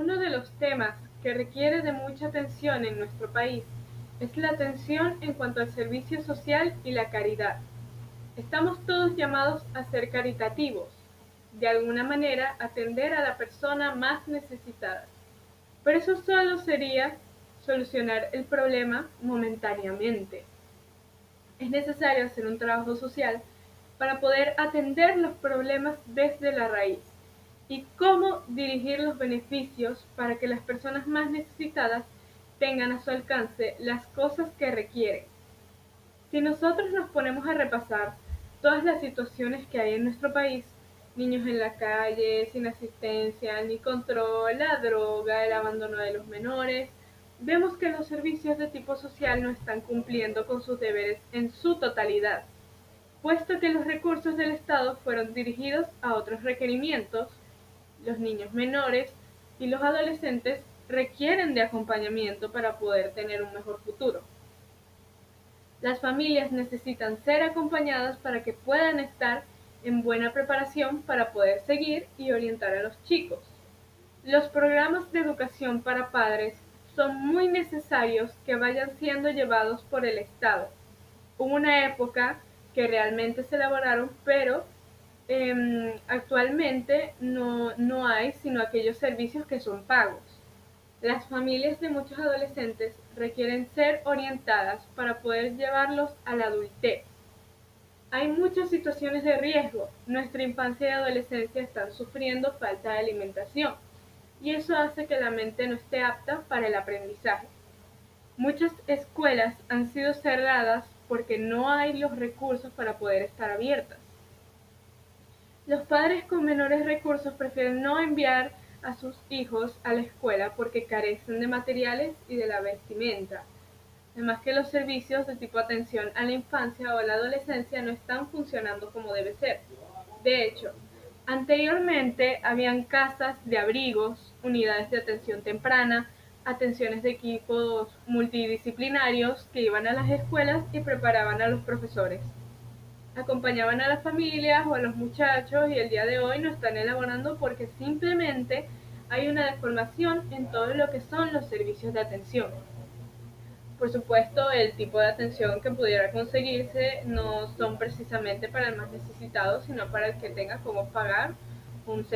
Uno de los temas que requiere de mucha atención en nuestro país es la atención en cuanto al servicio social y la caridad. Estamos todos llamados a ser caritativos, de alguna manera atender a la persona más necesitada. Pero eso solo sería solucionar el problema momentáneamente. Es necesario hacer un trabajo social para poder atender los problemas desde la raíz y cómo dirigir los beneficios para que las personas más necesitadas tengan a su alcance las cosas que requieren. Si nosotros nos ponemos a repasar todas las situaciones que hay en nuestro país, niños en la calle, sin asistencia ni control, la droga, el abandono de los menores, vemos que los servicios de tipo social no están cumpliendo con sus deberes en su totalidad, puesto que los recursos del Estado fueron dirigidos a otros requerimientos, los niños menores y los adolescentes requieren de acompañamiento para poder tener un mejor futuro. Las familias necesitan ser acompañadas para que puedan estar en buena preparación para poder seguir y orientar a los chicos. Los programas de educación para padres son muy necesarios que vayan siendo llevados por el Estado. Hubo una época que realmente se elaboraron, pero eh, actualmente no, no hay sino aquellos servicios que son pagos. Las familias de muchos adolescentes requieren ser orientadas para poder llevarlos a la adultez. Hay muchas situaciones de riesgo. Nuestra infancia y adolescencia están sufriendo falta de alimentación y eso hace que la mente no esté apta para el aprendizaje. Muchas escuelas han sido cerradas porque no hay los recursos para poder estar abiertas. Los padres con menores recursos prefieren no enviar a sus hijos a la escuela porque carecen de materiales y de la vestimenta. Además que los servicios de tipo atención a la infancia o a la adolescencia no están funcionando como debe ser. De hecho, anteriormente habían casas de abrigos, unidades de atención temprana, atenciones de equipos multidisciplinarios que iban a las escuelas y preparaban a los profesores. Acompañaban a las familias o a los muchachos y el día de hoy no están elaborando porque simplemente hay una deformación en todo lo que son los servicios de atención. Por supuesto, el tipo de atención que pudiera conseguirse no son precisamente para el más necesitado, sino para el que tenga cómo pagar un servicio